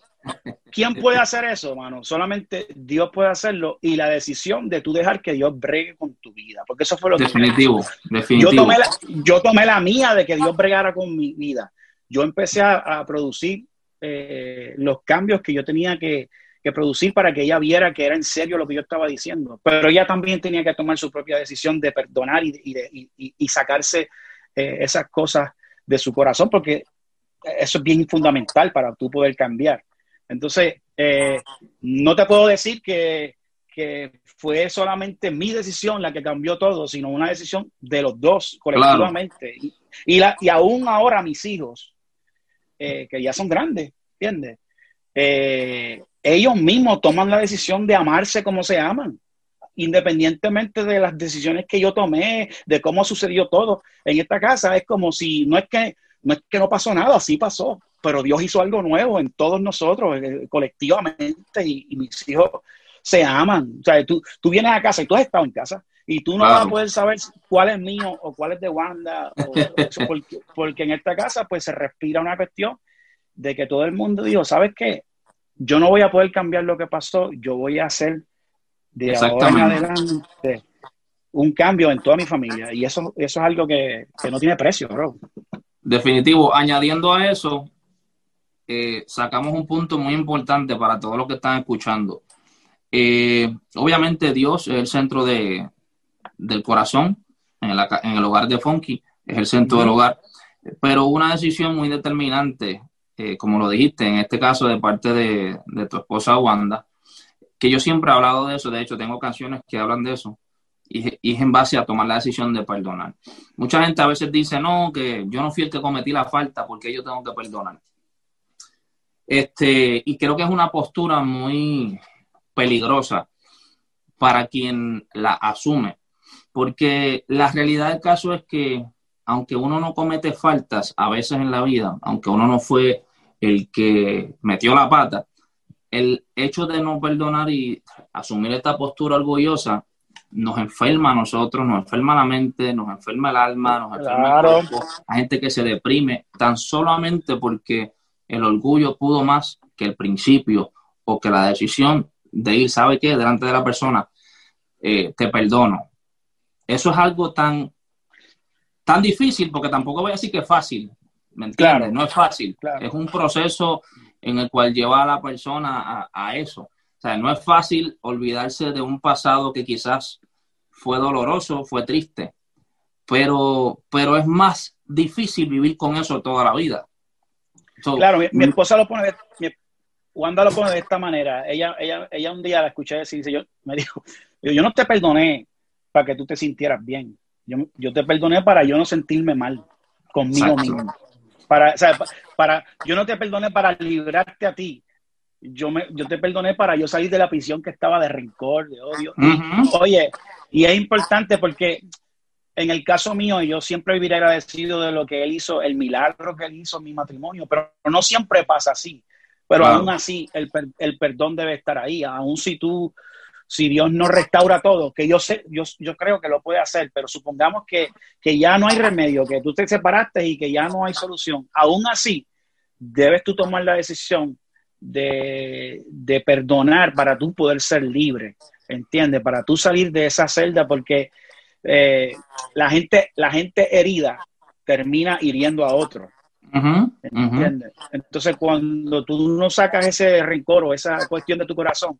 ¿Quién puede hacer eso, mano? Solamente Dios puede hacerlo y la decisión de tú dejar que Dios bregue con tu vida. Porque eso fue lo definitivo, que... Definitivo. Yo tomé, la, yo tomé la mía de que Dios bregara con mi vida. Yo empecé a, producir eh, los cambios que yo tenía que, producir para que ella viera que era en serio lo que yo estaba diciendo. Pero ella también tenía que tomar su propia decisión de perdonar y, y, y sacarse eh, esas cosas de su corazón, porque eso es bien fundamental para tú poder cambiar. Entonces, eh, no te puedo decir que, fue solamente mi decisión la que cambió todo, sino una decisión de los dos colectivamente. Y, la, y aún ahora mis hijos, eh, que ya son grandes, ¿entiendes? Ellos mismos toman la decisión de amarse como se aman independientemente de las decisiones que yo tomé, de cómo sucedió todo en esta casa, es como si no es que no, es que no pasó nada, sí pasó, pero Dios hizo algo nuevo en todos nosotros, eh, colectivamente, y, mis hijos se aman. O sea, tú, tú vienes a casa y tú has estado en casa y tú no vas a poder saber cuál es mío o cuál es de Wanda, porque, porque, en esta casa pues se respira una cuestión de que todo el mundo dijo, ¿sabes qué? Yo no voy a poder cambiar lo que pasó, yo voy a hacer de ahora en adelante un cambio en toda mi familia. Y eso, eso es algo que, no tiene precio, bro. Definitivo. Añadiendo a eso, eh, sacamos un punto muy importante para todos los que están escuchando. Eh, obviamente Dios es el centro de, del corazón, en el, en el, hogar de Funky, es el centro del hogar, pero una decisión muy determinante, eh, como lo dijiste, en este caso de parte de, de tu esposa Wanda, que yo siempre he hablado de eso, de hecho tengo canciones que hablan de eso, y, es en base a tomar la decisión de perdonar. Mucha gente a veces dice, no, que yo no fui el que cometí la falta porque yo tengo que perdonar. Este, y creo que es una postura muy peligrosa para quien la asume, porque la realidad del caso es que aunque uno no comete faltas a veces en la vida, aunque uno no fue el que metió la pata, el hecho de no perdonar y asumir esta postura orgullosa nos enferma a nosotros, nos enferma la mente, nos enferma el alma, nos enferma el cuerpo. Hay gente que se deprime tan solamente porque el orgullo pudo más que el principio o que la decisión de ir, ¿sabe qué? Delante de la persona, eh, te perdono. Eso es algo tan, tan difícil, porque tampoco voy a decir que es fácil, ¿me entiendes? no es fácil, es un proceso en el cual lleva a la persona a, eso. O sea, no es fácil olvidarse de un pasado que quizás fue doloroso, fue triste, pero, pero es más difícil vivir con eso toda la vida. claro, mi, esposa lo pone, mi, Wanda lo pone de esta manera. Ella, ella, ella un día la escuché decir, yo, me dijo, yo no te perdoné para que tú te sintieras bien. Yo, yo te perdoné para yo no sentirme mal conmigo mismo. Para, o sea, para, yo no te perdoné para librarte a ti. Yo, me, yo te perdoné para yo salir de la prisión que estaba de rencor, de odio. oye, y es importante porque en el caso mío, yo siempre viviré agradecido de lo que él hizo, el milagro que él hizo en mi matrimonio, pero no siempre pasa así. Pero aún así, el, el, perdón debe estar ahí. Aún si tú, si Dios no restaura todo, que yo sé, yo, yo creo que lo puede hacer, pero supongamos que, que ya no hay remedio, que tú te separaste y que ya no hay solución. Aún así, debes tú tomar la decisión de, de perdonar para tú poder ser libre, ¿entiendes? Para tú salir de esa celda, porque eh, la, gente, la gente herida termina hiriendo a otro. Entonces, cuando tú no sacas ese rencor o esa cuestión de tu corazón,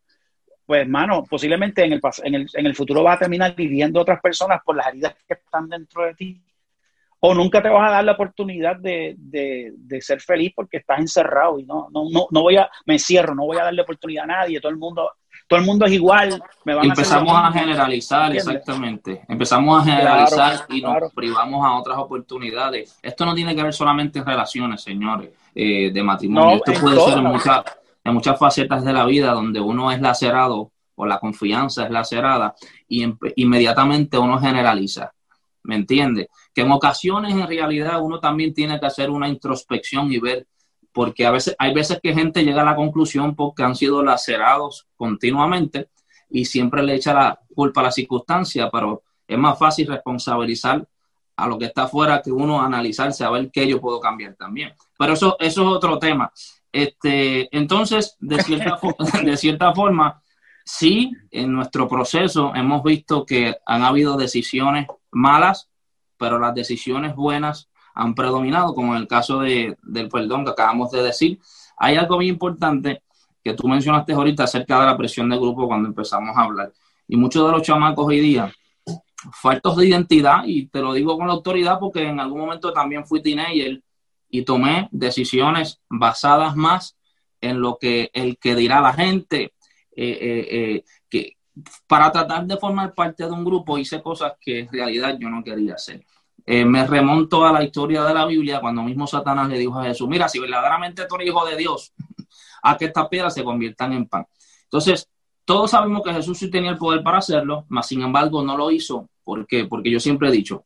pues, hermano, posiblemente en el, en el, en el futuro vas a terminar viviendo a otras personas por las heridas que están dentro de ti. O nunca te vas a dar la oportunidad de, de, de ser feliz porque estás encerrado y no, no, no, no voy a, me cierro, no voy a darle oportunidad a nadie, todo el mundo todo el mundo es igual. Empezamos a, generalizar, exactamente. Empezamos a generalizar y nos privamos a otras oportunidades. Esto no tiene que ver solamente en relaciones, señores, eh, de matrimonio. Esto puede ser en muchas, en muchas facetas de la vida donde uno es lacerado o la confianza es lacerada y inmediatamente uno generaliza. ¿Me entiende? Que en ocasiones en realidad uno también tiene que hacer una introspección y ver porque a veces hay veces que gente llega a la conclusión porque han sido lacerados continuamente y siempre le echa la culpa a la circunstancia, pero es más fácil responsabilizar a lo que está afuera que uno analizarse a ver qué yo puedo cambiar también. Pero eso, eso es otro tema. Este, entonces, de cierta, de cierta forma, sí, en nuestro proceso hemos visto que han habido decisiones malas, pero las decisiones buenas han predominado, como en el caso de, del perdón que acabamos de decir. Hay algo muy importante que tú mencionaste ahorita acerca de la presión de grupo cuando empezamos a hablar. Y muchos de los chamacos hoy día, faltos de identidad, y te lo digo con la autoridad porque en algún momento también fui teenager y tomé decisiones basadas más en lo que el que dirá la gente, eh, eh, eh, que para tratar de formar parte de un grupo hice cosas que en realidad yo no quería hacer. Me remonto a la historia de la Biblia cuando mismo Satanás le dijo a Jesús, mira, si verdaderamente tú eres hijo de Dios, a que estas piedras se conviertan en pan. Entonces, todos sabemos que Jesús sí tenía el poder para hacerlo, mas sin embargo no lo hizo. ¿Por qué? Porque yo siempre he dicho,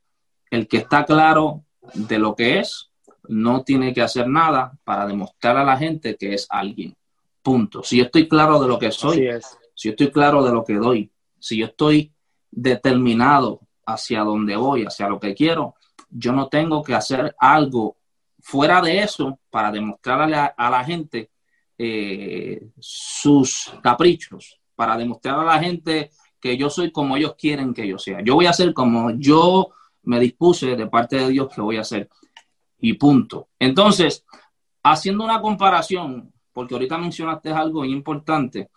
el que está claro de lo que es, no tiene que hacer nada para demostrar a la gente que es alguien. Punto. Si yo estoy claro de lo que soy, si yo estoy claro de lo que doy, si yo estoy determinado hacia donde voy, hacia lo que quiero, yo no tengo que hacer algo fuera de eso para demostrarle a, la gente eh, sus caprichos, para demostrar a la gente que yo soy como ellos quieren que yo sea. Yo voy a ser como yo me dispuse de parte de Dios que voy a hacer. Y punto. Entonces, haciendo una comparación, porque ahorita mencionaste algo importante,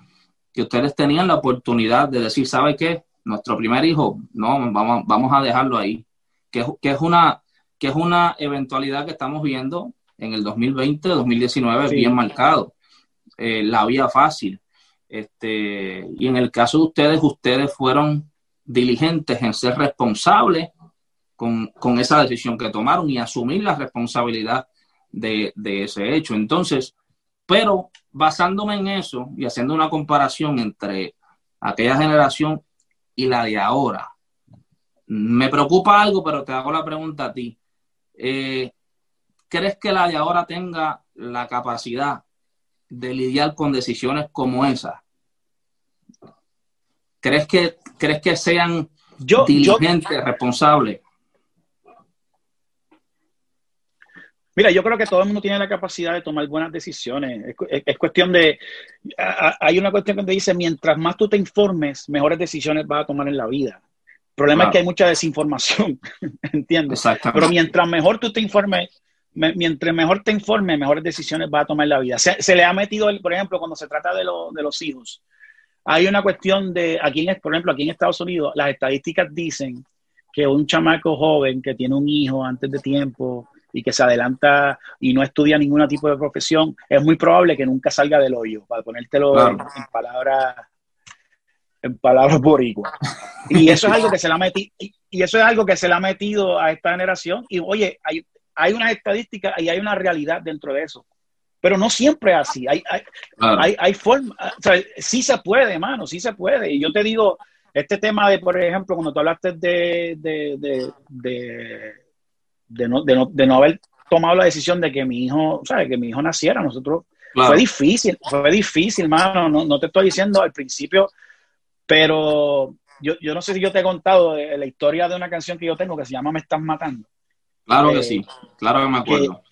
que ustedes tenían la oportunidad de decir, ¿sabe qué? nuestro primer hijo, no, vamos, vamos a dejarlo ahí, que, que, es una, que es una eventualidad que estamos viendo en el 2020, 2019, bien marcado. Eh, la vía fácil. Este, y en el caso de ustedes, ustedes fueron diligentes en ser responsables con, con esa decisión que tomaron y asumir la responsabilidad de, de ese hecho. Entonces, pero basándome en eso y haciendo una comparación entre aquella generación y la de ahora. Me preocupa algo, pero te hago la pregunta a ti. Eh, ¿Crees que la de ahora tenga la capacidad de lidiar con decisiones como esas? ¿Crees que, crees que sean diligentes, responsables? Mira, yo creo que todo el mundo tiene la capacidad de tomar buenas decisiones. Es, cuestión de. hay una cuestión que te dice: mientras más tú te informes, mejores decisiones vas a tomar en la vida. El problema es que hay mucha desinformación, ¿entiendes? Pero mientras mejor tú te informes, mientras mejor te informes, mejores decisiones vas a tomar en la vida. Se, le ha metido, por ejemplo, cuando se trata de, de los hijos, hay una cuestión de, aquí en, por ejemplo, aquí en Estados Unidos, las estadísticas dicen que un chamaco joven que tiene un hijo antes de tiempo y que se adelanta y no estudia ningún tipo de profesión, es muy probable que nunca salga del hoyo, para ponértelo en, palabras en palabras boricua. Y eso es algo que se le ha metido, y, eso es algo que se le ha metido a esta generación. Y oye, hay, hay unas estadísticas y hay una realidad dentro de eso. Pero no siempre es así. Hay, hay, hay, hay forma, o sea, sí se puede, hermano, sí se puede. Y yo te digo, este tema de, por ejemplo, cuando tú hablaste de, de, de de no, de, no, de no haber tomado la decisión de que mi hijo, ¿sabes? Que mi hijo naciera. Nosotros, fue difícil, fue difícil, mano. No, no, te estoy diciendo al principio, pero yo, yo no sé si yo te he contado la historia de una canción que yo tengo que se llama Me Estás Matando. Claro que eh, sí, claro que me acuerdo.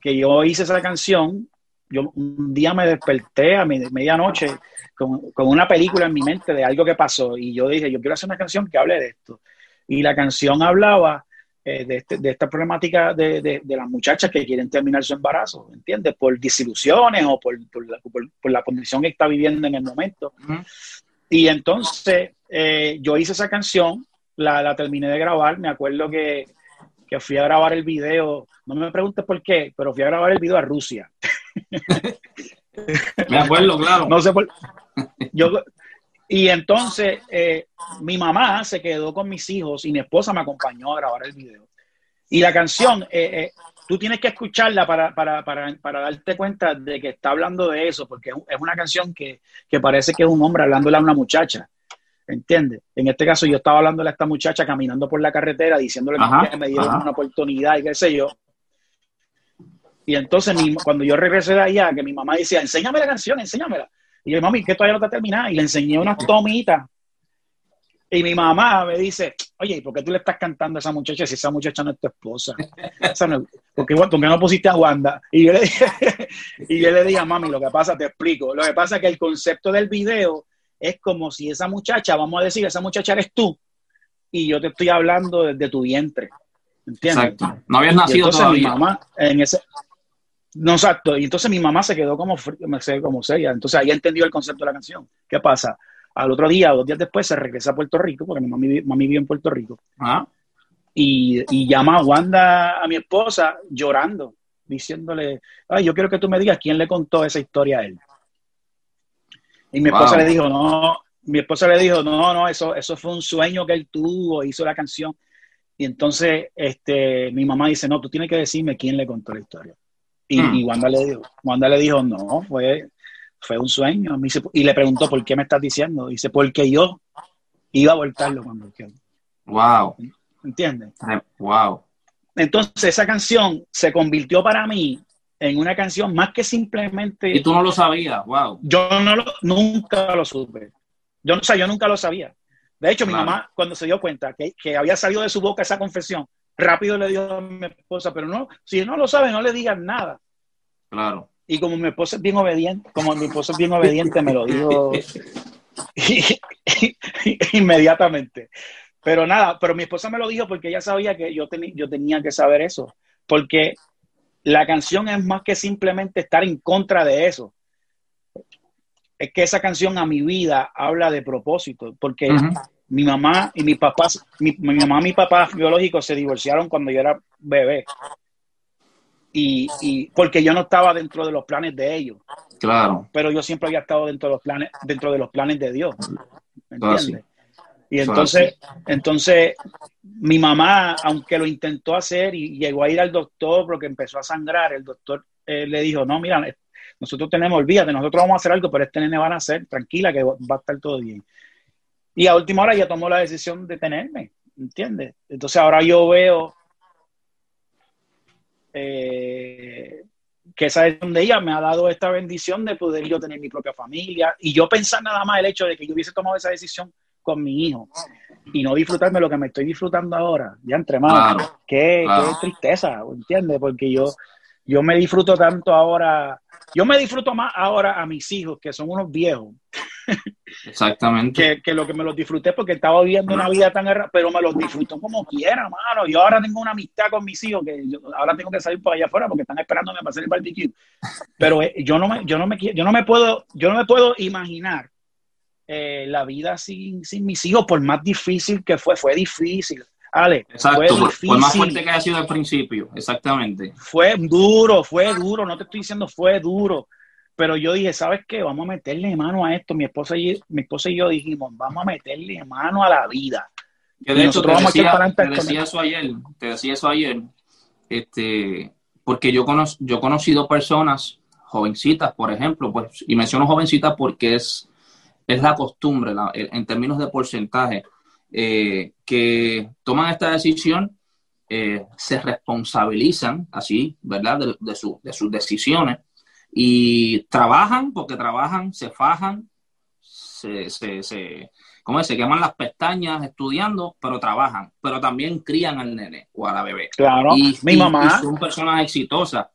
Que, yo hice esa canción, yo un día me desperté a medianoche con, con una película en mi mente de algo que pasó y yo dije, yo quiero hacer una canción que hable de esto. Y la canción hablaba eh, este, de, esta problemática de, de, las muchachas que quieren terminar su embarazo, ¿entiendes? Por desilusiones o por, por, la, condición que está viviendo en el momento. Y entonces eh, yo hice esa canción, la, la, terminé de grabar, me acuerdo que, que, fui a grabar el video, no me preguntes por qué, pero fui a grabar el video a Rusia. me acuerdo, claro. No sé por... Yo, y entonces eh, mi mamá se quedó con mis hijos y mi esposa me acompañó a grabar el video. Y la canción, eh, eh, tú tienes que escucharla para, para, para, para, darte cuenta de que está hablando de eso, porque es una canción que, que parece que es un hombre hablándole a una muchacha. ¿Entiendes? En este caso yo estaba hablándole a esta muchacha caminando por la carretera, diciéndole que me dieron una oportunidad y qué sé yo. Y entonces cuando yo regresé de allá, que mi mamá decía, enséñame la canción, enséñamela. Y yo, mami, que todavía no está terminada. Y le enseñé unas tomitas. Y mi mamá me dice, oye, ¿por qué tú le estás cantando a esa muchacha si esa muchacha no es tu esposa? ¿Por qué, no pusiste a Wanda? Y yo, le dije, y yo le dije, mami, lo que pasa, te explico. Lo que pasa es que el concepto del video es como si esa muchacha, vamos a decir, esa muchacha eres tú, y yo te estoy hablando desde tu vientre. ¿Entiendes? Exacto. No habías nacido todavía. Mi mamá, en ese, no, exacto. Y entonces mi mamá se quedó como, como seria. Entonces ahí entendió el concepto de la canción. ¿Qué pasa? Al otro día, dos días después, se regresa a Puerto Rico, porque mi mami, mami vive en Puerto Rico. Ah. Y, y, llama a Wanda, a mi esposa, llorando, diciéndole, ay, yo quiero que tú me digas quién le contó esa historia a él. Y mi esposa le dijo, no, mi esposa le dijo, no, no, eso, eso fue un sueño que él tuvo, hizo la canción. Y entonces este, mi mamá dice, no, tú tienes que decirme quién le contó la historia. Y, hmm. Wanda, le dijo, Wanda le dijo, no, fue, fue un sueño. Y le preguntó, ¿por qué me estás diciendo? Dice, porque yo iba a voltarlo cuando Wow. ¿Entiendes? Wow. Entonces esa canción se convirtió para mí en una canción más que simplemente... Y tú no lo sabías, wow. Yo no nunca lo supe. Yo, o sea, yo nunca lo sabía. De hecho, mi mamá, cuando se dio cuenta que, que, había salido de su boca esa confesión, rápido le dijo a mi esposa, pero no, si no lo sabe, no le digan nada. Claro. Y como mi esposa es bien obediente, como mi esposa es bien obediente, me lo dijo inmediatamente. Pero nada, pero mi esposa me lo dijo porque ella sabía que yo, yo tenía que saber eso. Porque la canción es más que simplemente estar en contra de eso. Es que esa canción a mi vida habla de propósito, porque mi mamá y mi papá, mi, mamá y mi papá biológicos se divorciaron cuando yo era bebé. Y, y, porque yo no estaba dentro de los planes de ellos. Claro. Pero yo siempre había estado dentro de los planes, dentro de los planes de Dios. entiendes? Y entonces, entonces, mi mamá, aunque lo intentó hacer y llegó a ir al doctor porque empezó a sangrar, el doctor eh, le dijo, no, mira, nosotros tenemos, olvídate, nosotros vamos a hacer algo, pero este nene van a hacer, tranquila, que va a estar todo bien. Y a última hora ella tomó la decisión de tenerme, ¿entiendes? Entonces ahora yo veo eh, que esa es donde ella me ha dado esta bendición de poder yo tener mi propia familia y yo pensar nada más el hecho de que yo hubiese tomado esa decisión con mi hijo y no disfrutarme lo que me estoy disfrutando ahora, ya entre más, qué, tristeza, ¿entiendes? Porque yo, yo me disfruto tanto ahora, yo me disfruto más ahora a mis hijos, que son unos viejos. Exactamente. que, lo que me los disfruté porque estaba viviendo una vida tan errada, pero me los disfruto como quiera, mano. Yo ahora tengo una amistad con mis hijos que ahora tengo que salir por allá afuera porque están esperándome para hacer el barbecue. Pero eh, yo no me, yo no me yo no me puedo, yo no me puedo imaginar eh, la vida sin, sin mis hijos, por más difícil que fue, fue difícil. Ale, Exacto, fue, más fuerte que haya sido al principio, exactamente. Fue duro, fue duro, no te estoy diciendo fue duro, pero yo dije, ¿sabes qué? Vamos a meterle mano a esto. Mi esposa y, mi esposa y yo dijimos, vamos a meterle mano a la vida. Que de hecho, te decía, te decía eso ayer, te decía eso ayer, este, porque yo, yo he conocido personas, jovencitas, por ejemplo, pues, y menciono jovencitas porque es, es la costumbre, en términos de porcentaje, eh, que toman esta decisión, eh, se responsabilizan así, ¿verdad?, de, de sus decisiones y trabajan porque trabajan, se fajan, se, se, se, ¿cómo es? se queman las pestañas estudiando, pero trabajan, pero también crían al nene o a la bebé. Claro, y, mi mamá. son personas exitosas,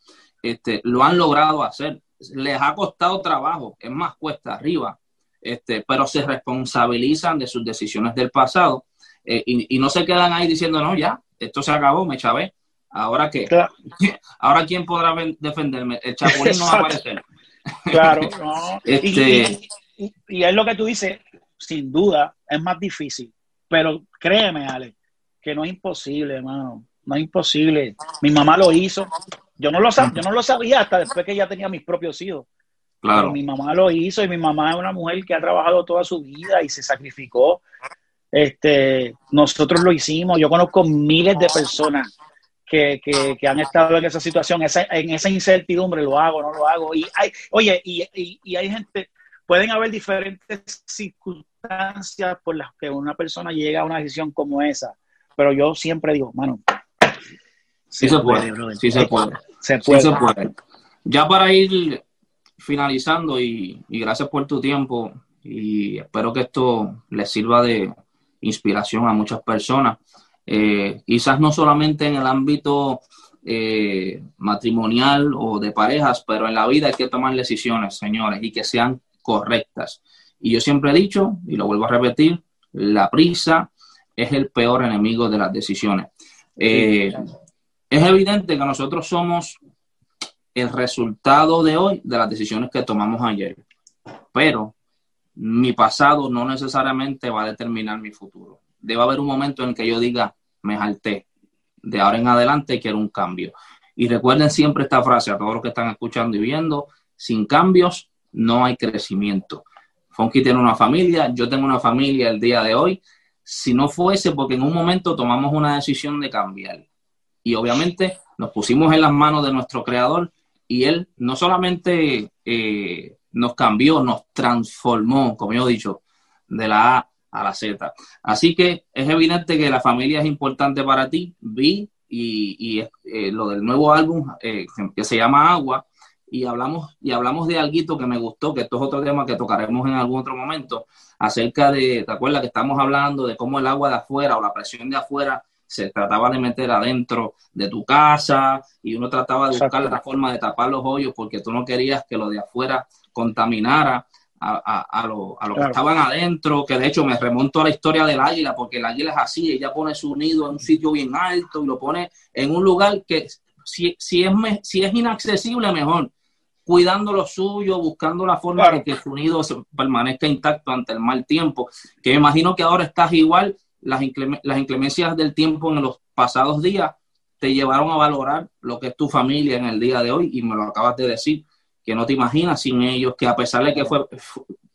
este, lo han logrado hacer. Les ha costado trabajo, es más cuesta arriba, este, pero se responsabilizan de sus decisiones del pasado eh, y, y, no se quedan ahí diciendo, no, ya, esto se acabó, me chavé. ¿Ahora qué? ¿Ahora quién podrá defenderme? El Chapulín no va a aparecer. Claro, no. Este... Y, es lo que tú dices, sin duda, es más difícil. Pero créeme, Ale, que no es imposible, hermano. No es imposible. Mi mamá lo hizo. Yo no lo, sab yo no lo sabía hasta después que ya tenía mis propios hijos. Claro. mi mamá lo hizo y mi mamá es una mujer que ha trabajado toda su vida y se sacrificó. Este, nosotros lo hicimos. Yo conozco miles de personas que, que, han estado en esa situación, en esa incertidumbre, lo hago, no lo hago. Y hay, oye, y, y, hay gente, pueden haber diferentes circunstancias por las que una persona llega a una decisión como esa, pero yo siempre digo, mano, sí se, puede, sí se puede, se puede. Ya para ir finalizando y, y gracias por tu tiempo y espero que esto les sirva de inspiración a muchas personas. Eh, quizás no solamente en el ámbito eh, matrimonial o de parejas, pero en la vida hay que tomar decisiones, señores, y que sean correctas. Y yo siempre he dicho, y lo vuelvo a repetir, la prisa es el peor enemigo de las decisiones. Eh, es evidente que nosotros somos el resultado de hoy de las decisiones que tomamos ayer, pero mi pasado no necesariamente va a determinar mi futuro. Debe haber un momento en que yo diga, me jalté. De ahora en adelante quiero un cambio. Y recuerden siempre esta frase a todos los que están escuchando y viendo, sin cambios no hay crecimiento. Fonky tiene una familia, yo tengo una familia el día de hoy. Si no fuese porque en un momento tomamos una decisión de cambiar y obviamente nos pusimos en las manos de nuestro creador y él no solamente eh, nos cambió, nos transformó, como yo he dicho, de la a la Z. Así que es evidente que la familia es importante para ti. Vi y, eh, lo del nuevo álbum eh, que se llama Agua y hablamos y hablamos de algo que me gustó, que esto es otro tema que tocaremos en algún otro momento, acerca de, ¿te acuerdas que estamos hablando de cómo el agua de afuera o la presión de afuera se trataba de meter adentro de tu casa y uno trataba de buscar la forma de tapar los hoyos porque tú no querías que lo de afuera contaminara a, a, lo, a lo que estaban adentro, que de hecho me remonto a la historia del águila, porque el águila es así, ella pone su nido en un sitio bien alto y lo pone en un lugar que si, si, es, si es inaccesible, mejor, cuidando lo suyo, buscando la forma de que su nido permanezca intacto ante el mal tiempo, que me imagino que ahora estás igual, las, las inclemencias del tiempo en los pasados días te llevaron a valorar lo que es tu familia en el día de hoy y me lo acabas de decir que no te imaginas sin ellos, que a pesar de que fue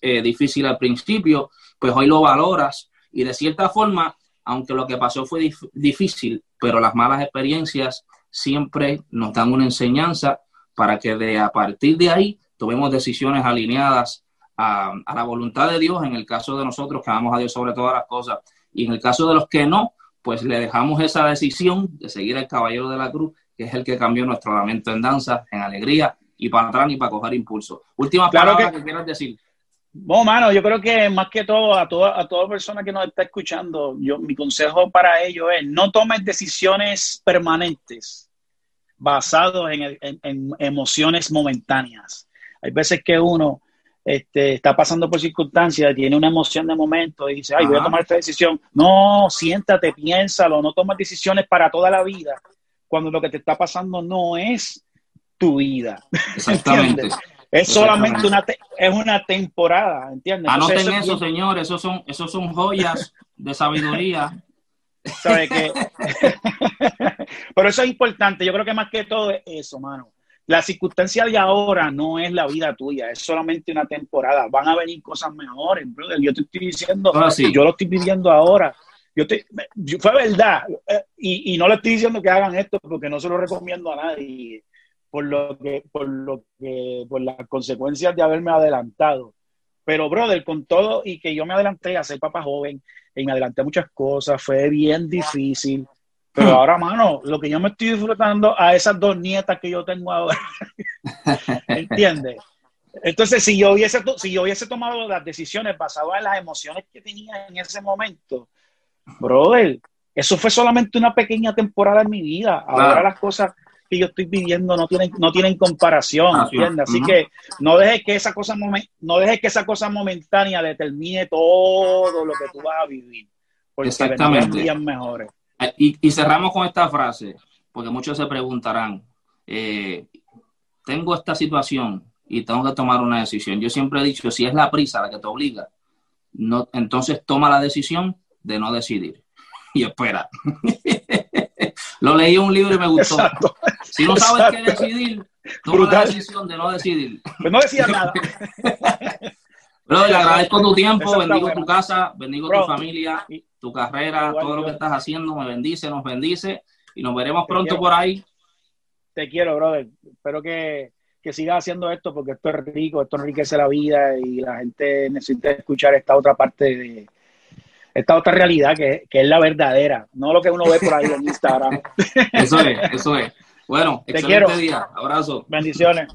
eh, difícil al principio, pues hoy lo valoras. Y de cierta forma, aunque lo que pasó fue difícil, pero las malas experiencias siempre nos dan una enseñanza para que de a partir de ahí tomemos decisiones alineadas a, la voluntad de Dios, en el caso de nosotros que amamos a Dios sobre todas las cosas, y en el caso de los que no, pues le dejamos esa decisión de seguir al caballero de la cruz, que es el que cambió nuestro lamento en danza, en alegría y para atrás ni para coger impulso. Última palabra que, quieras decir. Bueno, mano, yo creo que más que todo, a toda, a toda persona que nos está escuchando, yo, mi consejo para ellos es no tomes decisiones permanentes basados en, emociones momentáneas. Hay veces que uno este, está pasando por circunstancias, tiene una emoción de momento y dice, ay, voy a tomar esta decisión. No, siéntate, piénsalo, no tomas decisiones para toda la vida, cuando lo que te está pasando no es tu vida. Exactamente. es solamente una, es una temporada, ¿entiendes? Anoten eso, eso señores, esos son, esos son joyas de sabiduría. ¿Sabe qué? Pero eso es importante, yo creo que más que todo es eso, mano la circunstancia de ahora no es la vida tuya, es solamente una temporada. Van a venir cosas mejores, brother. Yo te estoy diciendo, ah, yo lo estoy viviendo ahora. Yo te, fue verdad. Eh, y, no le estoy diciendo que hagan esto porque no se lo recomiendo a nadie por lo que, por lo que, por las consecuencias de haberme adelantado. Pero, brother, con todo y que yo me adelanté a ser papá joven y me adelanté a muchas cosas, fue bien difícil. Pero hmm. ahora, mano, lo que yo me estoy disfrutando a esas dos nietas que yo tengo ahora, ¿entiendes? Entonces, si yo, hubiese, si yo hubiese tomado las decisiones basadas en las emociones que tenía en ese momento, brother, eso fue solamente una pequeña temporada en mi vida. Ahora las cosas que yo estoy viviendo no tienen, no tienen comparación, ¿entiendes? Así que no dejes que esa cosa no dejes que esa cosa momentánea determine todo lo que tú vas a vivir. Porque Exactamente. días mejores. Eh, y, cerramos con esta frase, porque muchos se preguntarán, eh, tengo esta situación y tengo que tomar una decisión. Yo siempre he dicho, si es la prisa la que te obliga, no, entonces toma la decisión de no decidir. Y espera. Lo leí en un libro y me gustó. si no sabes qué decidir, toma la decisión de no decidir. Pues no decía nada. Pero le agradezco tu tiempo, bendigo tu casa, bendigo tu familia tu carrera, todo lo que estás haciendo, me bendice, nos bendice y nos veremos pronto por ahí. Te quiero, brother. Espero que, que sigas haciendo esto porque esto es rico, esto enriquece la vida y la gente necesita escuchar esta otra parte de esta otra realidad que, que, es la verdadera, no lo que uno ve por ahí en Instagram. eso es, eso es. Bueno, Te excelente quiero. día. Abrazo. Bendiciones.